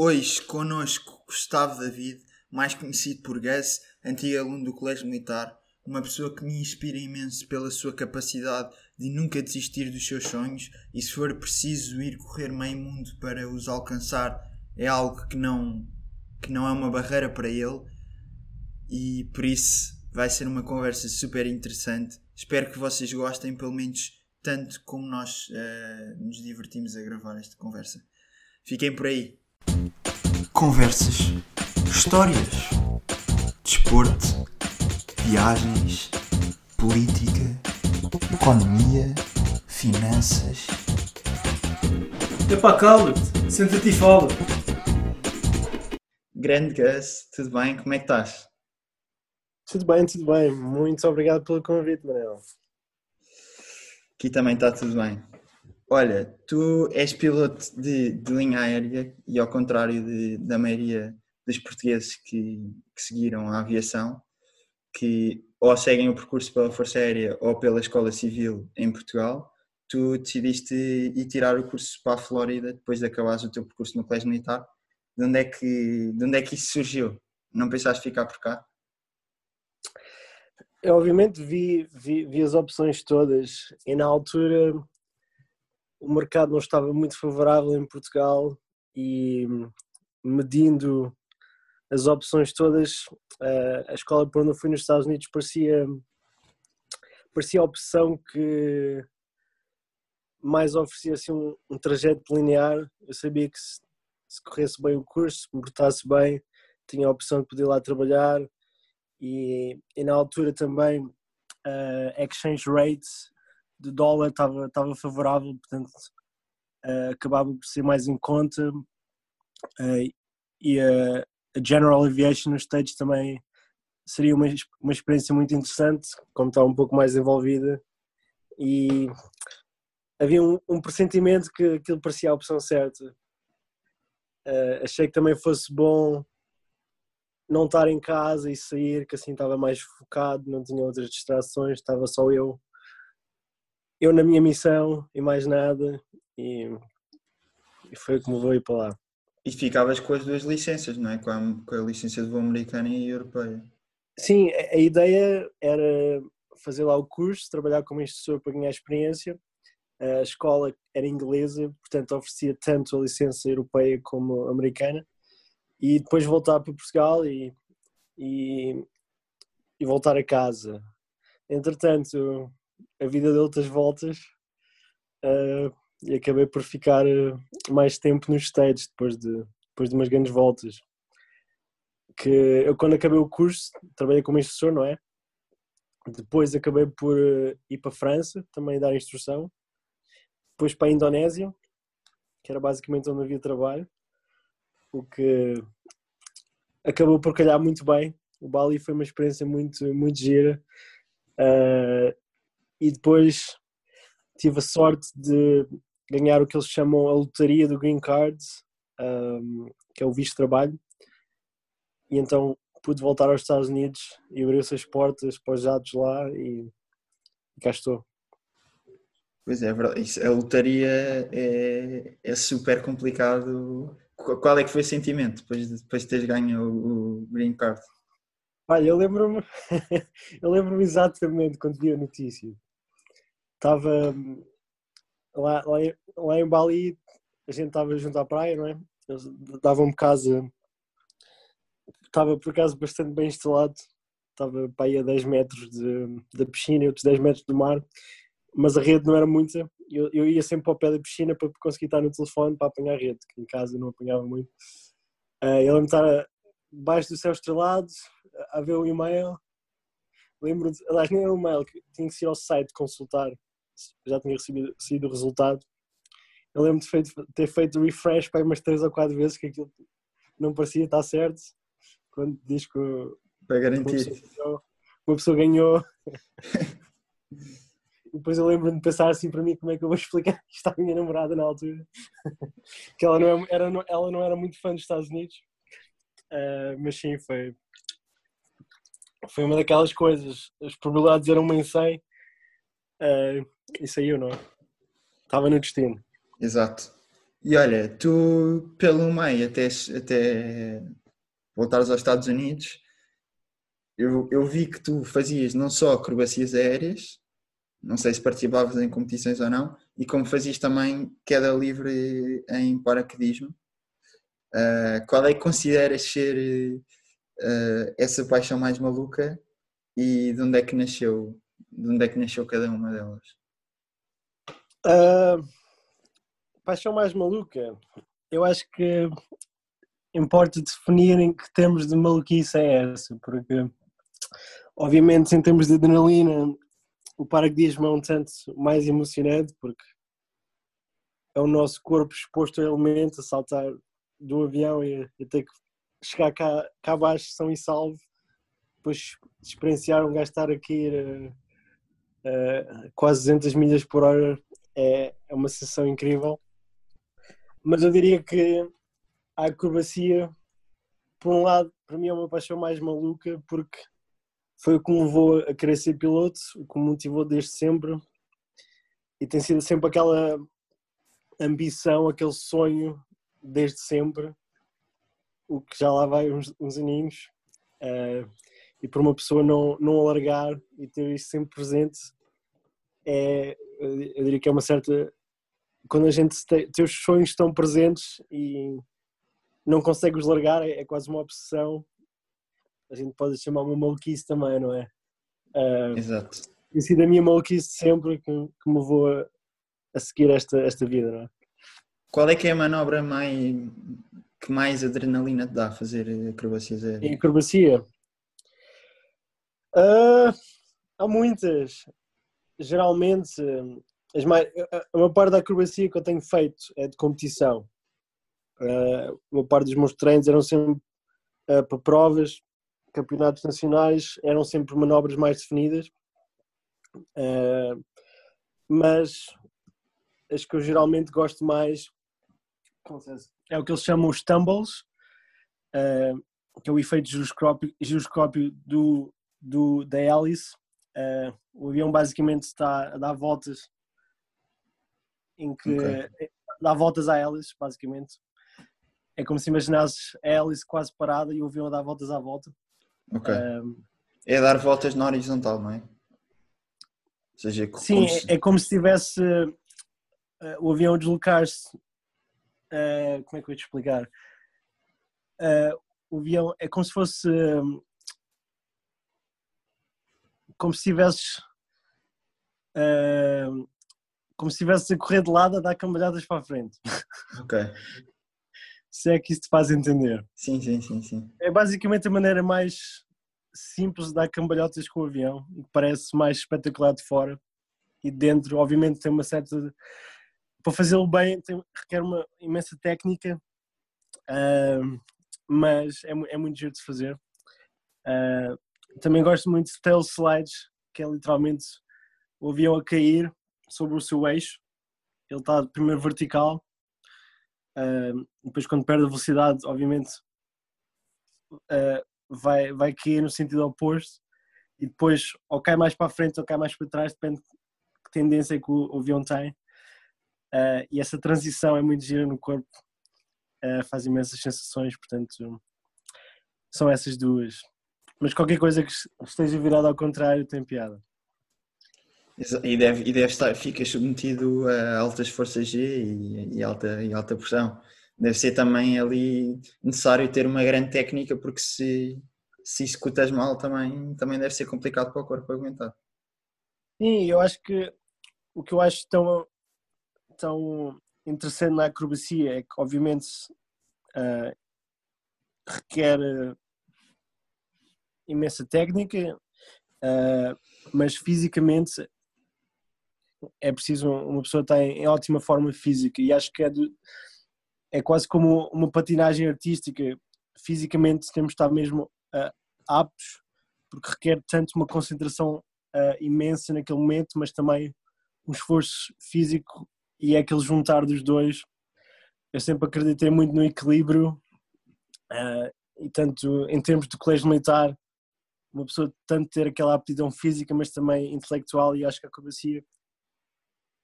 Hoje connosco Gustavo David, mais conhecido por Gus, antigo aluno do Colégio Militar, uma pessoa que me inspira imenso pela sua capacidade de nunca desistir dos seus sonhos e se for preciso ir correr meio mundo para os alcançar é algo que não que não é uma barreira para ele e por isso vai ser uma conversa super interessante. Espero que vocês gostem pelo menos tanto como nós uh, nos divertimos a gravar esta conversa. Fiquem por aí. Conversas, histórias, desporto, viagens, política, economia, finanças. Epá, cala-te, senta-te e fala. Grande Gus, tudo bem? Como é que estás? Tudo bem, tudo bem. Muito obrigado pelo convite, Manel. Aqui também está tudo bem. Olha, tu és piloto de, de linha aérea e ao contrário de, da maioria dos portugueses que, que, seguiram a aviação, que ou seguem o percurso pela Força Aérea ou pela Escola Civil em Portugal, tu decidiste ir tirar o curso para a Flórida depois de acabares o teu percurso no Colégio Militar. De onde é que, de onde é que isso surgiu? Não pensaste ficar por cá? Eu, obviamente vi, vi, vi, as opções todas e na altura o mercado não estava muito favorável em Portugal e medindo as opções todas, a escola por onde eu fui nos Estados Unidos parecia, parecia a opção que mais oferecia assim, um, um trajeto linear. Eu sabia que se, se corresse bem o curso, se me portasse bem, tinha a opção de poder lá trabalhar e, e na altura também uh, exchange rates de dólar estava, estava favorável, portanto uh, acabava por ser mais em conta. Uh, e a, a, General Aviation nos States também seria uma, uma experiência muito interessante, como está um pouco mais envolvida. E havia um, um pressentimento que aquilo parecia a opção certa. Uh, achei que também fosse bom não estar em casa e sair, que assim estava mais focado, não tinha outras distrações, estava só eu, eu na minha missão e mais nada, e, e foi como vou ir para lá. E ficavas com as duas licenças, não é? Com a, com a licença de voo americana e europeia. Sim, a, a ideia era fazer lá o curso, trabalhar como instrutor para ganhar experiência. A escola era inglesa, portanto oferecia tanto a licença europeia como americana e depois voltar para Portugal e, e, e voltar a casa. Entretanto, a vida deu outras voltas uh, e acabei por ficar eh, mais tempo nos States depois de, depois de umas grandes voltas. Que eu, quando acabei o curso, trabalhei como instrutor, não é? Depois acabei por eh, ir para a França, também dar instrução. Depois para a Indonésia, que era basicamente onde havia trabalho o que acabou por calhar muito bem. O Bali foi uma experiência muito, muito gira. Uh, e depois tive a sorte de ganhar o que eles chamam a lotaria do Green Card, um, que é o visto de trabalho. E então pude voltar aos Estados Unidos e abriu-se as portas para os jatos lá e, e cá estou. Pois é, é a lotaria é, é super complicado qual é que foi o sentimento depois de, depois de teres ganho o, o Green Card? Olha, eu lembro-me eu lembro-me exatamente quando vi a notícia. Estava lá, lá, lá em Bali, a gente estava junto à praia, não é? Eles davam-me casa, estava por acaso bastante bem instalado, estava para aí a 10 metros de, da piscina e outros 10 metros do mar, mas a rede não era muita eu, eu ia sempre para o pé da piscina para conseguir estar no telefone para apanhar a rede, que em casa não apanhava muito. Uh, eu lembro de estar debaixo do céu estrelado, a ver o e-mail. Lembro aliás, nem era o e-mail, tinha que ir ao site consultar, já tinha recebido, recebido o resultado. Eu lembro de feito, ter feito refresh para umas 3 ou 4 vezes que aquilo não parecia estar certo. Quando diz que para garantir. Uma pessoa, uma pessoa ganhou. depois eu lembro-me de pensar assim para mim como é que eu vou explicar isto à minha namorada na altura que ela não, é, era, ela não era muito fã dos Estados Unidos uh, mas sim foi foi uma daquelas coisas as probabilidades eram uma em 100 uh, e saiu não. Estava no destino. Exato. E olha, tu pelo meio até, até voltares aos Estados Unidos, eu, eu vi que tu fazias não só acrobacias aéreas, não sei se participavas em competições ou não, e como fazias também queda livre em paraquedismo. Uh, qual é que consideras ser uh, essa paixão mais maluca e de onde é que nasceu, de onde é que nasceu cada uma delas? Uh, paixão mais maluca, eu acho que importa definir em que termos de maluquice é essa, porque obviamente em termos de adrenalina o paraquedismo é um tanto mais emocionante porque é o nosso corpo exposto a elementos, a saltar do avião e, e ter que chegar cá, cá abaixo são e salvo, depois experienciar um gajo estar aqui uh, quase 200 milhas por hora é, é uma sensação incrível. Mas eu diria que a acrobacia, por um lado, para mim é uma paixão mais maluca, porque foi o que me levou a querer ser piloto, o que me motivou desde sempre. E tem sido sempre aquela ambição, aquele sonho, desde sempre, o que já lá vai uns, uns aninhos. Uh, e por uma pessoa não, não alargar e ter isso sempre presente, é, eu diria que é uma certa. Quando a gente tem, os sonhos estão presentes e não consegue os largar, é, é quase uma obsessão. A gente pode chamar uma maluquice também, não é? Uh, Exato. Tem sido a minha maluquice sempre que, que me vou a, a, seguir esta, esta vida, não é? Qual é que é a manobra mais, que mais adrenalina te dá a fazer acrobacias aéreas? Em acrobacia? Uh, há muitas. Geralmente, as mais, a maior parte da acrobacia que eu tenho feito é de competição. Uh, uma parte dos meus treinos eram sempre uh, para provas, campeonatos nacionais, eram sempre manobras mais definidas. Uh, mas as que eu geralmente gosto mais é o que eles chamam os tumbles, que é o efeito giroscópio, giroscópio do, do, da hélice. O avião basicamente está a dar voltas em que okay. dá voltas à hélice, basicamente. É como se imaginasses a hélice quase parada e o avião a dar voltas à volta. Ok. Um, é dar voltas na horizontal, não é? Ou seja, é sim, como se... é como se tivesse uh, o avião a deslocar-se. Uh, como é que eu vou te explicar? Uh, o avião é como se fosse. Como se tivesses. como se estivesse a correr de lado a dar cambalhadas para a frente. Ok. se é que isso te faz entender. Sim, sim, sim, sim. É basicamente a maneira mais simples de dar cambalhotas com o avião parece mais espetacular de fora e dentro, obviamente, tem uma certa. Para fazê-lo bem, tem... requer uma imensa técnica, uh, mas é, é, muito giro de fazer. Uh, também gosto muito de tail slides, que é literalmente o avião a cair sobre o seu eixo. Ele está primeiro vertical Uh, depois, quando perde a velocidade, obviamente, uh, vai, vai cair no sentido oposto e depois ou cai mais para a frente ou cai mais para trás, depende de que tendência é que o, avião tem. Uh, e essa transição é muito gira no corpo, uh, faz imensas sensações, portanto, são essas duas. Mas qualquer coisa que esteja virada ao contrário tem piada. E deve, e deve estar, fica submetido a altas forças G e, e, alta, e alta pressão. Deve ser também ali necessário ter uma grande técnica, porque se, se executas mal também, também deve ser complicado para o corpo aguentar. Sim, eu acho que o que eu acho tão, tão interessante na acrobacia é que, obviamente, uh, requer imensa técnica, uh, mas fisicamente é preciso uma pessoa estar em, ótima forma física e acho que é, de, é quase como uma patinagem artística. Fisicamente temos de estar mesmo uh, aptos, porque requer tanto uma concentração uh, imensa naquele momento, mas também um esforço físico e é aquele juntar dos dois. Eu sempre acreditei muito no equilíbrio uh, e tanto em termos de colégio militar, uma pessoa tanto ter aquela aptidão física, mas também intelectual e acho que a acrobacia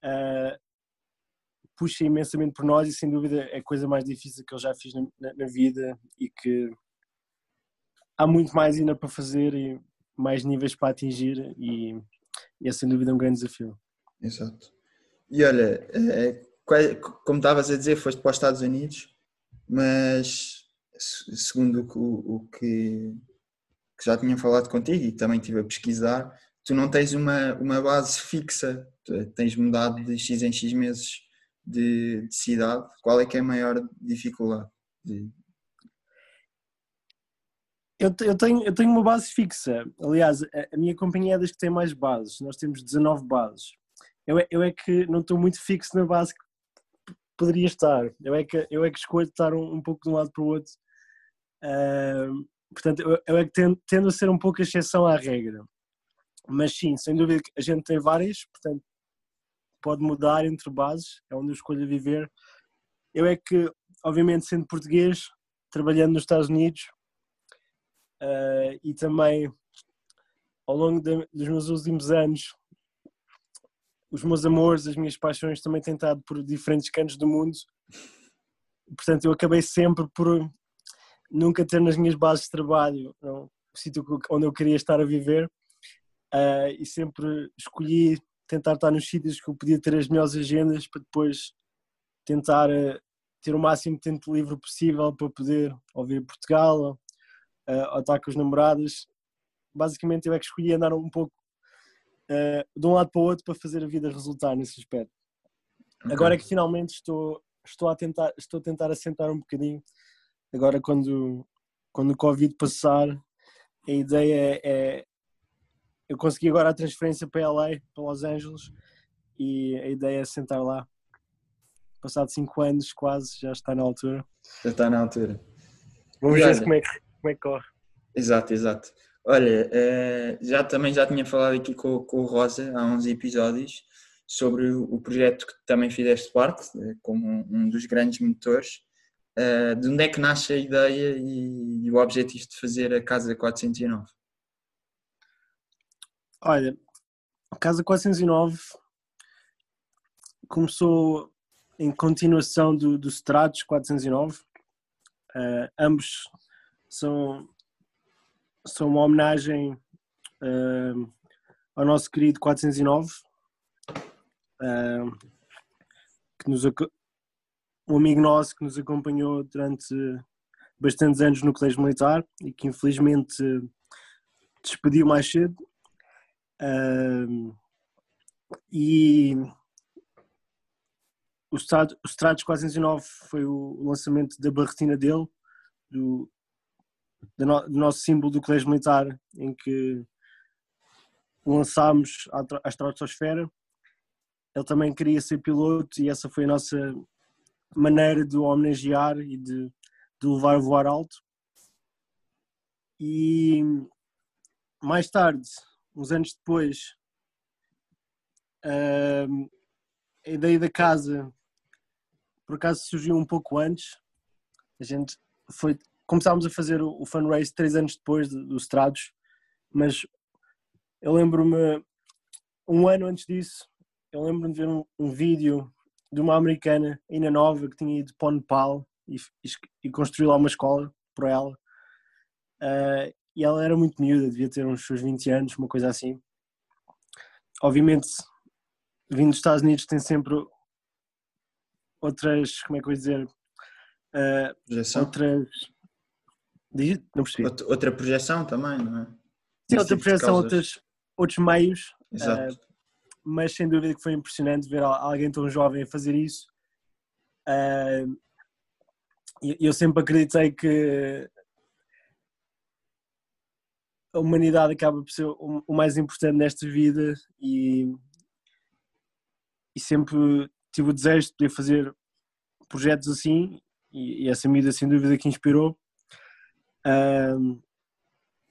uh, puxa imensamente por nós e sem dúvida é a coisa mais difícil que eu já fiz na, na, na vida e que há muito mais ainda para fazer e mais níveis para atingir e, e é sem dúvida um grande desafio. Exato. E olha, é, como estavas a dizer, foste para os Estados Unidos, mas segundo o, o que, que, já tinha falado contigo e também estive a pesquisar, tu não tens uma, uma base fixa, tens mudado de X em X meses de, de cidade. Qual é que é a maior dificuldade? De... Eu, eu, tenho, eu tenho uma base fixa. Aliás, a, a minha companhia é das que tem mais bases. Nós temos 19 bases. Eu, eu é que não estou muito fixo na base que poderia estar. Eu é que, eu é que escolho estar um, um pouco de um lado para o outro. Uh, portanto, eu, eu, é tendo, tendo a ser um pouco a exceção à regra. Mas sim, sem dúvida que a gente tem várias, portanto, pode mudar entre bases, é onde eu escolho viver. Eu é que, obviamente, sendo português, trabalhando nos Estados Unidos uh, e também ao longo de, dos meus últimos anos, os meus amores, as minhas paixões também têm estado por diferentes cantos do mundo. Portanto, eu acabei sempre por nunca ter nas minhas bases de trabalho não, o sítio onde eu queria estar a viver uh, e sempre escolhi tentar estar nos sítios que eu podia ter as melhores agendas para depois tentar uh, ter o máximo de tempo livre possível para poder ouvir Portugal uh, ou estar com os namorados. Basicamente eu é que escolhi andar um pouco de um lado para o outro para fazer a vida resultar nesse aspecto. Okay. Agora é que finalmente estou, estou, a tentar, estou a tentar assentar um bocadinho. Agora quando, quando o Covid passar, a ideia é, é eu consegui agora a transferência para LA, para Los Angeles, e a ideia é sentar lá. Passado 5 anos, quase, já está na altura. Já está na altura. Vamos ver como é, que, como é que corre. Exato, exato. Olha, eh, já também já tinha falado aqui com, com o Rosa há uns episódios sobre o projeto que também fizeste parte, eh, como um dos grandes motores. Eh, de onde é que nasce a ideia e o objetivo de fazer a Casa 409? Olha, a Casa 409 começou em continuação do, do Stratos 409. Uh, ambos são, são uma homenagem uh, ao nosso querido 409, uh, que nos, um amigo nosso que nos acompanhou durante bastantes anos no Colégio Militar e que infelizmente despediu mais cedo e o Stratos, o Stratos 409 foi o lançamento da barretina dele, do, do, no, do, nosso símbolo do Colégio Militar, em que lançámos a, a estratosfera. Ele também queria ser piloto e essa foi a nossa maneira de homenagear e de, de levar a voar alto. E mais tarde, uns anos depois, a ideia da casa por acaso surgiu um pouco antes. A gente foi. Começámos a fazer o, o fundraise três anos depois do, do Strados, mas eu lembro-me, um ano antes disso, eu lembro-me de ver um, um, vídeo de uma americana, ainda nova, que tinha ido para o Nepal e, e, construiu lá uma escola para ela. Uh, e ela era muito miúda, devia ter uns seus 20 anos, uma coisa assim. Obviamente, vindo dos Estados Unidos tem sempre outras, como é que eu vou dizer? Uh, projeção? Outras. Não percebi. Outra, outra projeção também, não é? Sim, outra projeção, outros, outros meios. Exato. Uh, mas sem dúvida que foi impressionante ver alguém tão jovem fazer isso. Eu sempre acreditei que a humanidade acaba por ser o mais importante nesta vida e, e sempre tive o desejo de poder fazer projetos assim e, essa medida sem dúvida que inspirou.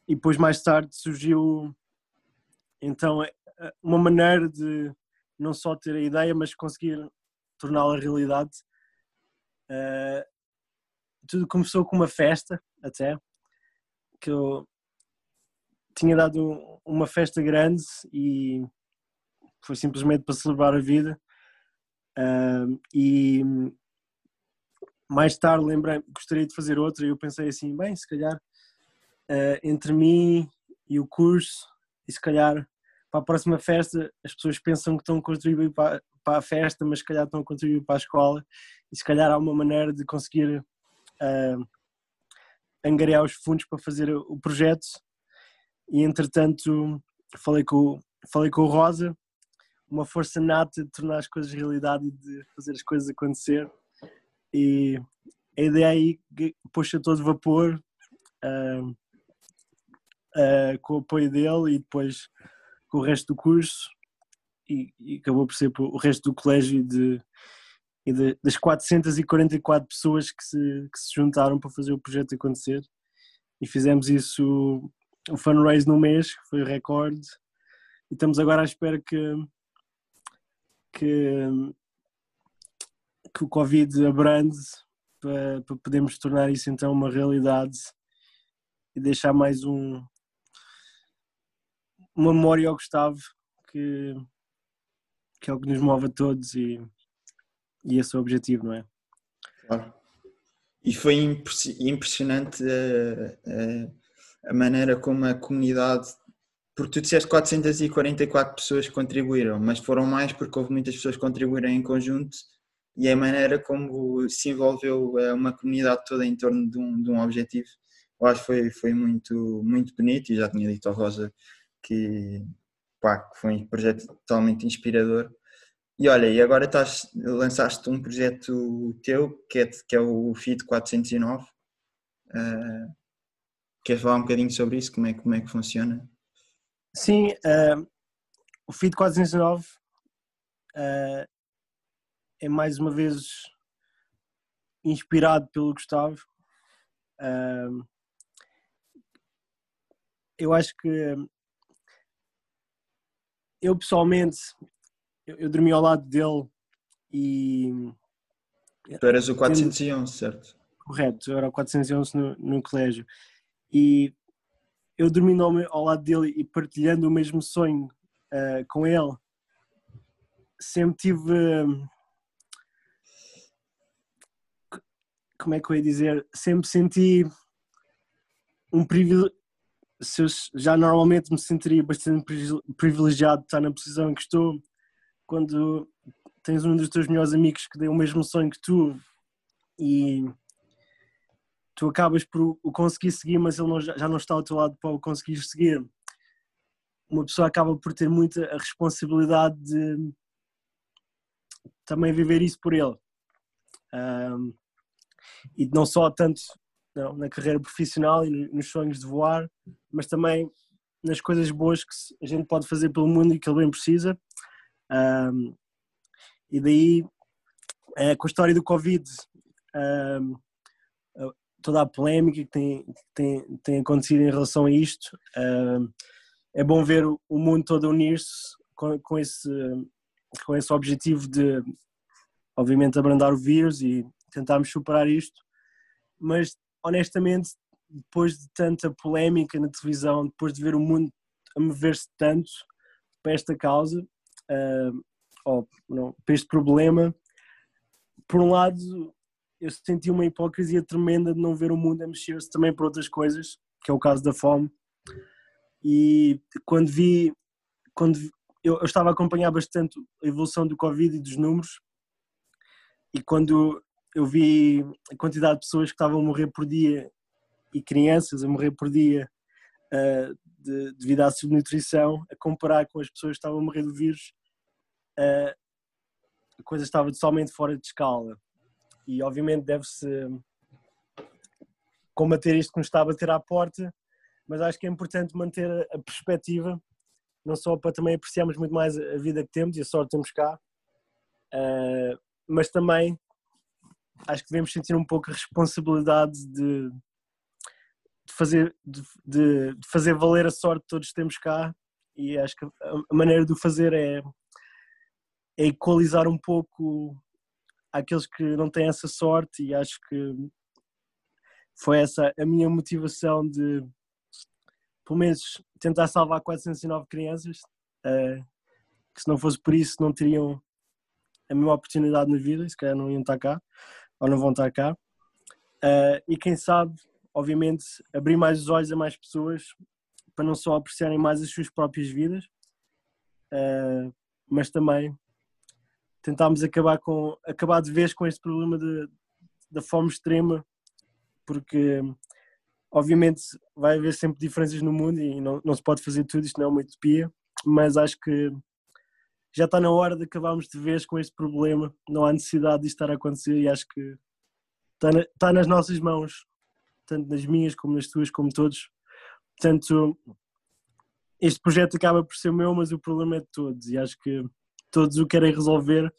E depois mais tarde surgiu então uma maneira de não só ter a ideia, mas conseguir torná-la realidade. Uh, tudo começou com uma festa até que eu tinha dado uma festa grande e foi simplesmente para celebrar a vida. Uh, e mais tarde lembrei gostaria de fazer outra e eu pensei assim, bem, se calhar uh, entre mim e o curso e se calhar para a próxima festa as pessoas pensam que estão a contribuir para, para a festa, mas se calhar estão a contribuir para a escola. E se calhar há uma maneira de conseguir uh, angariar os fundos para fazer o projeto. E entretanto falei com, falei com o Rosa, uma força nata de tornar as coisas realidade e de fazer as coisas acontecer. E a ideia aí puxa todo vapor uh, uh, com o apoio dele e depois com o resto do curso e, e acabou por ser o resto do colégio de, e de, das 444 pessoas que se, que se juntaram para fazer o projeto acontecer. E fizemos isso o fundraise no mês, que foi o recorde. E estamos agora à espera que que, que o Covid abrande para, para podermos tornar isso então uma realidade e deixar mais um uma memória ao Gustavo que, que é o que nos move a todos e, e esse é o objetivo, não é? Claro. E foi impressionante a, a, a, maneira como a comunidade, porque tu disseste 444 pessoas contribuíram, mas foram mais porque houve muitas pessoas que contribuíram em conjunto e a maneira como se envolveu eh, uma comunidade toda em torno de um, de um objetivo, eu acho que foi, foi muito, muito bonito e já tinha dito ao Rosa que, pá, foi um projeto totalmente inspirador. E olha, e agora estás, lançaste um projeto teu que é, que é o FIT 409. Uh, queres falar um bocadinho sobre isso? Como é, como é que funciona? Sim, uh, o FIT 409 uh, é mais uma vez inspirado pelo Gustavo. Uh, eu acho que eu pessoalmente eu, eu, dormi ao lado dele e tu eras o 411, certo? Correto, eu era o 411 no, no colégio e eu dormindo ao, ao, lado dele e partilhando o mesmo sonho uh, com ele sempre tive uh, como é que eu ia dizer, sempre senti um privilégio, já normalmente me sentiria bastante privilegiado de estar na posição em que estou, quando tens um dos teus melhores amigos que tem o mesmo sonho que tu e tu acabas por o conseguir seguir, mas ele não, já não está ao teu lado para o conseguir seguir. Uma pessoa acaba por ter muita a responsabilidade de também viver isso por ele. Um, e não só tanto não, na carreira profissional e nos sonhos de voar, mas também nas coisas boas que a gente pode fazer pelo mundo e que ele bem precisa. Um, e daí, é, com a história do Covid, um, toda a polémica que tem, tem, tem acontecido em relação a isto, um, é bom ver o mundo todo unir-se com, com, esse, com esse objetivo de, obviamente, abrandar o vírus e tentarmos superar isto, mas honestamente, depois de tanta polémica na televisão, depois de ver o mundo a mover-se tanto para esta causa, uh, ou não, para este problema, por um lado, eu senti uma hipocrisia tremenda de não ver o mundo a mexer-se também para outras coisas, que é o caso da fome. E quando vi, quando vi, eu, eu estava a acompanhar bastante a evolução do Covid e dos números, e quando eu vi a quantidade de pessoas que estavam a morrer por dia e crianças a morrer por dia uh, de, devido à subnutrição, a comparar com as pessoas que estavam a morrer do vírus, uh, a coisa estava totalmente fora de escala. E obviamente deve-se combater isto que nos está a bater à porta, mas acho que é importante manter a perspectiva, não só para também apreciarmos muito mais a vida que temos e a sorte que temos cá, uh, mas também acho que devemos sentir um pouco a responsabilidade de, de fazer, de, de, fazer valer a sorte que todos temos cá. E acho que a maneira de o fazer é, é equalizar um pouco aqueles que não têm essa sorte. E acho que foi essa a minha motivação de pelo menos tentar salvar 409 crianças uh, que se não fosse por isso não teriam a mesma oportunidade na vida, se calhar não iam estar cá, ou não vão estar cá. Uh, e quem sabe, obviamente, abrir mais os olhos a mais pessoas para não só apreciarem mais as suas próprias vidas, uh, mas também tentámos acabar, com, acabar de vez com este problema da fome extrema, porque obviamente vai haver sempre diferenças no mundo e não, não se pode fazer tudo, isto não é uma utopia, mas acho que já está na hora de acabarmos de vez com este problema, não há necessidade de estar a acontecer e acho que está, na, está nas nossas mãos, tanto nas minhas como nas tuas, como todos. Portanto, este projeto acaba por ser meu, mas o problema é de todos e acho que todos o querem resolver,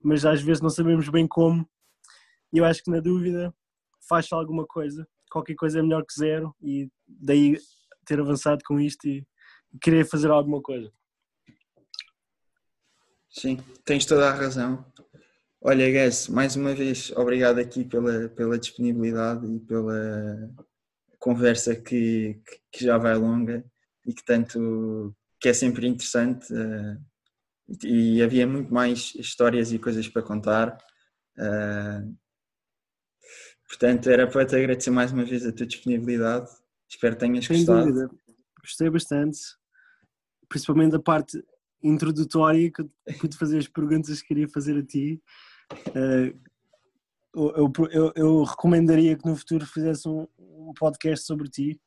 mas às vezes não sabemos bem como. E eu acho que na dúvida faz alguma coisa, qualquer coisa é melhor que zero e daí ter avançado com isto e querer fazer alguma coisa. Sim, tens toda a razão. Olha, Guess, mais uma vez, obrigado aqui pela, pela disponibilidade e pela conversa que, que já vai longa e que tanto que é sempre interessante uh, e havia muito mais histórias e coisas para contar. Uh, portanto, era para te agradecer mais uma vez a tua disponibilidade. Espero que tenhas Sem gostado. Dúvida. Gostei bastante, principalmente da parte introdutória que pude fazer as perguntas que queria fazer a ti. Uh, eu, eu, eu, recomendaria que no futuro fizesse um, um, podcast sobre ti,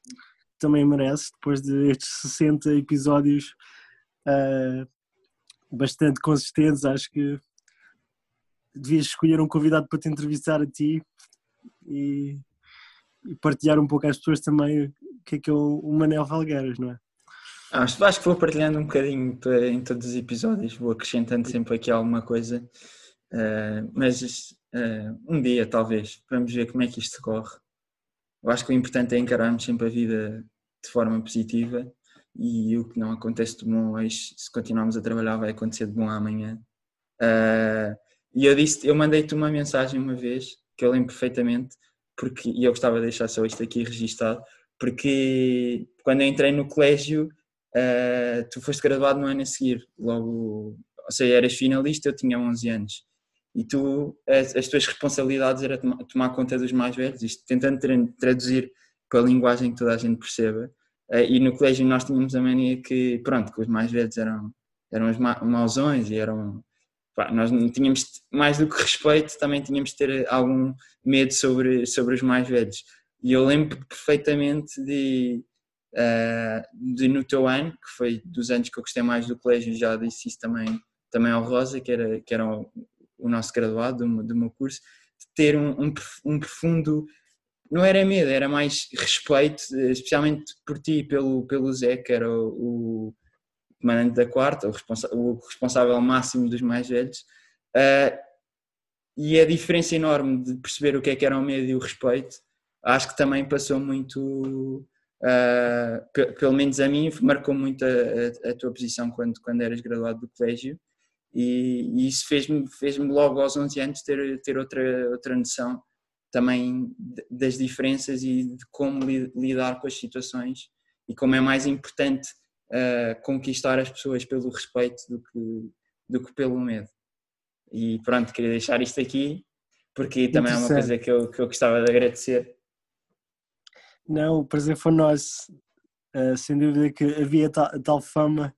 também merece, depois destes 60 episódios uh, bastante consistentes, acho que devias escolher um convidado para te entrevistar a ti e, e partilhar um pouco às pessoas também o que é que é o Manel Valgueiras, não é? Acho, acho que vou partilhando um bocadinho em todos os episódios, vou acrescentando sempre aqui alguma coisa, uh, mas uh, um dia talvez, vamos ver como é que isto corre. Eu acho que o importante é encararmos sempre a vida de forma positiva e o que não acontece de bom hoje, se continuarmos a trabalhar, vai acontecer de bom amanhã. Uh, e eu disse, eu mandei-te uma mensagem uma vez, que eu lembro perfeitamente, porque, e eu gostava de deixar só isto aqui registado, porque quando eu entrei no colégio uh, tu foste graduado no ano a seguir, logo, ou seja, eras finalista, eu tinha 11 anos. E tu, as, as tuas responsabilidades era tomar, tomar conta dos mais velhos, isto tentando traduzir para a linguagem que toda a gente perceba. Uh, e no colégio nós tínhamos a mania que, pronto, que os mais velhos eram, eram os mauzões e eram. Pá, nós não tínhamos mais do que respeito, também tínhamos de ter algum medo sobre, sobre os mais velhos. E eu lembro perfeitamente de, de, no teu ano, que foi dos anos que eu gostei mais do colégio, já disse isso também, também ao Rosa, que era, que era o, o nosso graduado do, do, meu curso, de ter um, um, um, profundo, não era medo, era mais respeito, especialmente por ti e pelo, pelo Zé, que era o, o comandante da quarta, o, responsa o responsável máximo dos mais velhos. Uh, e a diferença enorme de perceber o que é que era o medo e o respeito, acho que também passou muito Uh, pelo menos a mim, marcou muito a, a, a, tua posição quando, quando eras graduado do colégio. E, e isso fez-me fez logo aos 11 anos ter, ter outra, outra noção também das diferenças e de como lidar com as situações e como é mais importante uh, conquistar as pessoas pelo respeito do que, do que pelo medo. E pronto, queria deixar isto aqui porque também é uma coisa que eu, que eu gostava de agradecer não, o prazer foi nosso. Uh, sem dúvida que havia tal, tal fama,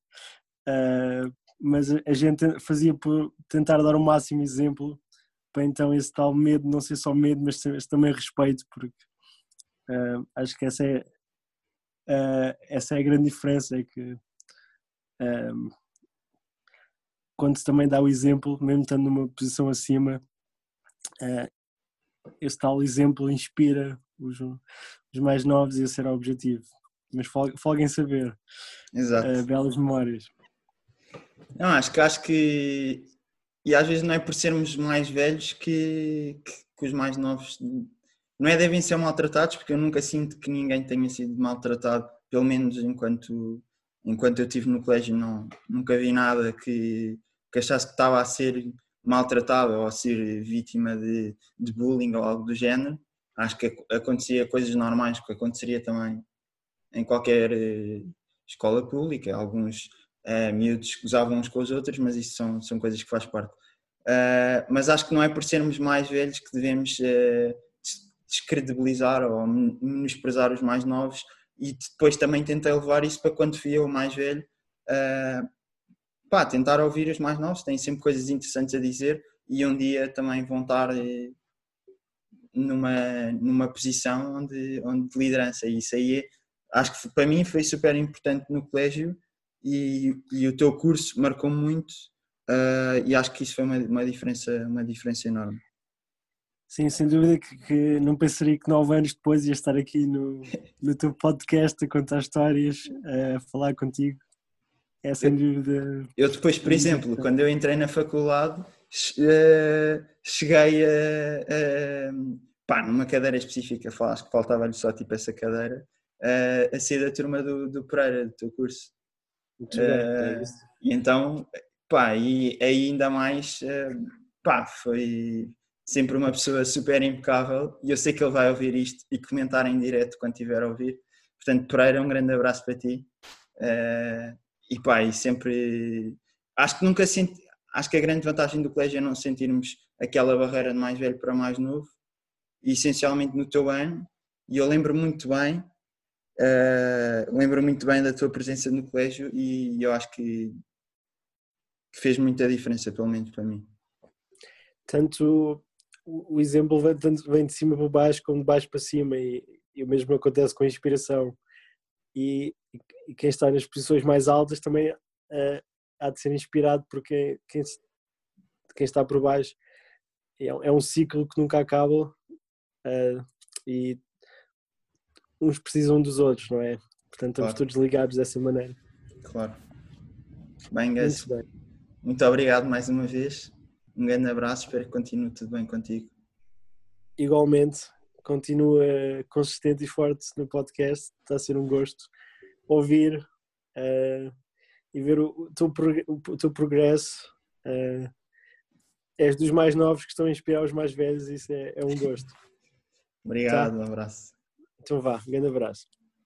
uh, mas a gente fazia por tentar dar o máximo exemplo para então esse tal medo, não ser só medo, mas também respeito, porque uh, acho que essa é, essa é a grande diferença, é que quando se também dá o exemplo, mesmo estando numa posição acima, esse tal exemplo inspira os, os mais novos esse era o objetivo. Mas folguem saber. Exato. Uh, belas memórias. Não, acho que acho que e às vezes não é por sermos mais velhos que, que, que, os mais novos não é devem ser maltratados, porque eu nunca sinto que ninguém tenha sido maltratado, pelo menos enquanto, enquanto eu estive no colégio, não, nunca vi nada que, que achasse que estava a ser maltratado ou a ser vítima de, de bullying ou algo do género acho que acontecia coisas normais que aconteceria também em qualquer eh, escola pública. Alguns é, miúdos usavam uns com os outros, mas isso são, são coisas que faz parte. Uh, mas acho que não é por sermos mais velhos que devemos uh, descredibilizar ou menosprezar os mais novos e depois também tentei levar isso para quando fui eu mais velho uh, pá, tentar ouvir os mais novos, têm sempre coisas interessantes a dizer e um dia também vão estar numa, numa posição onde, onde de liderança e isso aí é, acho que para mim foi super importante no colégio e, e o teu curso marcou muito Uh, e acho que isso foi uma, uma, diferença, uma diferença enorme. Sim, sem dúvida que, que, não pensaria que nove anos depois ia estar aqui no, no teu podcast a contar histórias, a falar contigo. É sem dúvida. Eu depois, por exemplo, quando eu entrei na faculdade, cheguei a, a, pá, numa cadeira específica, acho que faltava-lhe só tipo essa cadeira, a ser da turma do, do Pereira, do teu curso. Muito bem, é isso. E então pá, e ainda mais, eh, pá, foi sempre uma pessoa super impecável e eu sei que ele vai ouvir isto e comentar em direto quando tiver a ouvir. Portanto, Pereira, um grande abraço para ti. E pá, e sempre. Acho que nunca senti. Acho que a grande vantagem do colégio é não sentirmos aquela barreira de mais velho para mais novo, e essencialmente no teu ano. E eu lembro muito bem, uh, lembro muito bem da tua presença no colégio, e eu acho que que fez muita diferença, pelo menos para mim. Tanto o exemplo vem, tanto vem de cima para baixo como de baixo para cima e, e o mesmo acontece com a inspiração. E, e, quem está nas posições mais altas também uh, há de ser inspirado por quem, quem, quem está por baixo. É, é, um ciclo que nunca acaba uh, e uns precisam dos outros, não é? Portanto, estamos claro. todos ligados dessa maneira. Claro. Bem, guys. Muito bem. Muito obrigado mais uma vez. Um grande abraço, espero que continue tudo bem contigo. Igualmente, continua consistente e forte no podcast. Está a ser um gosto ouvir uh, e ver o, o, teu, o teu progresso. Uh, és dos mais novos que estão a inspirar os mais velhos, isso é, é um gosto. Obrigado, tá? um abraço. Então vá, um grande abraço.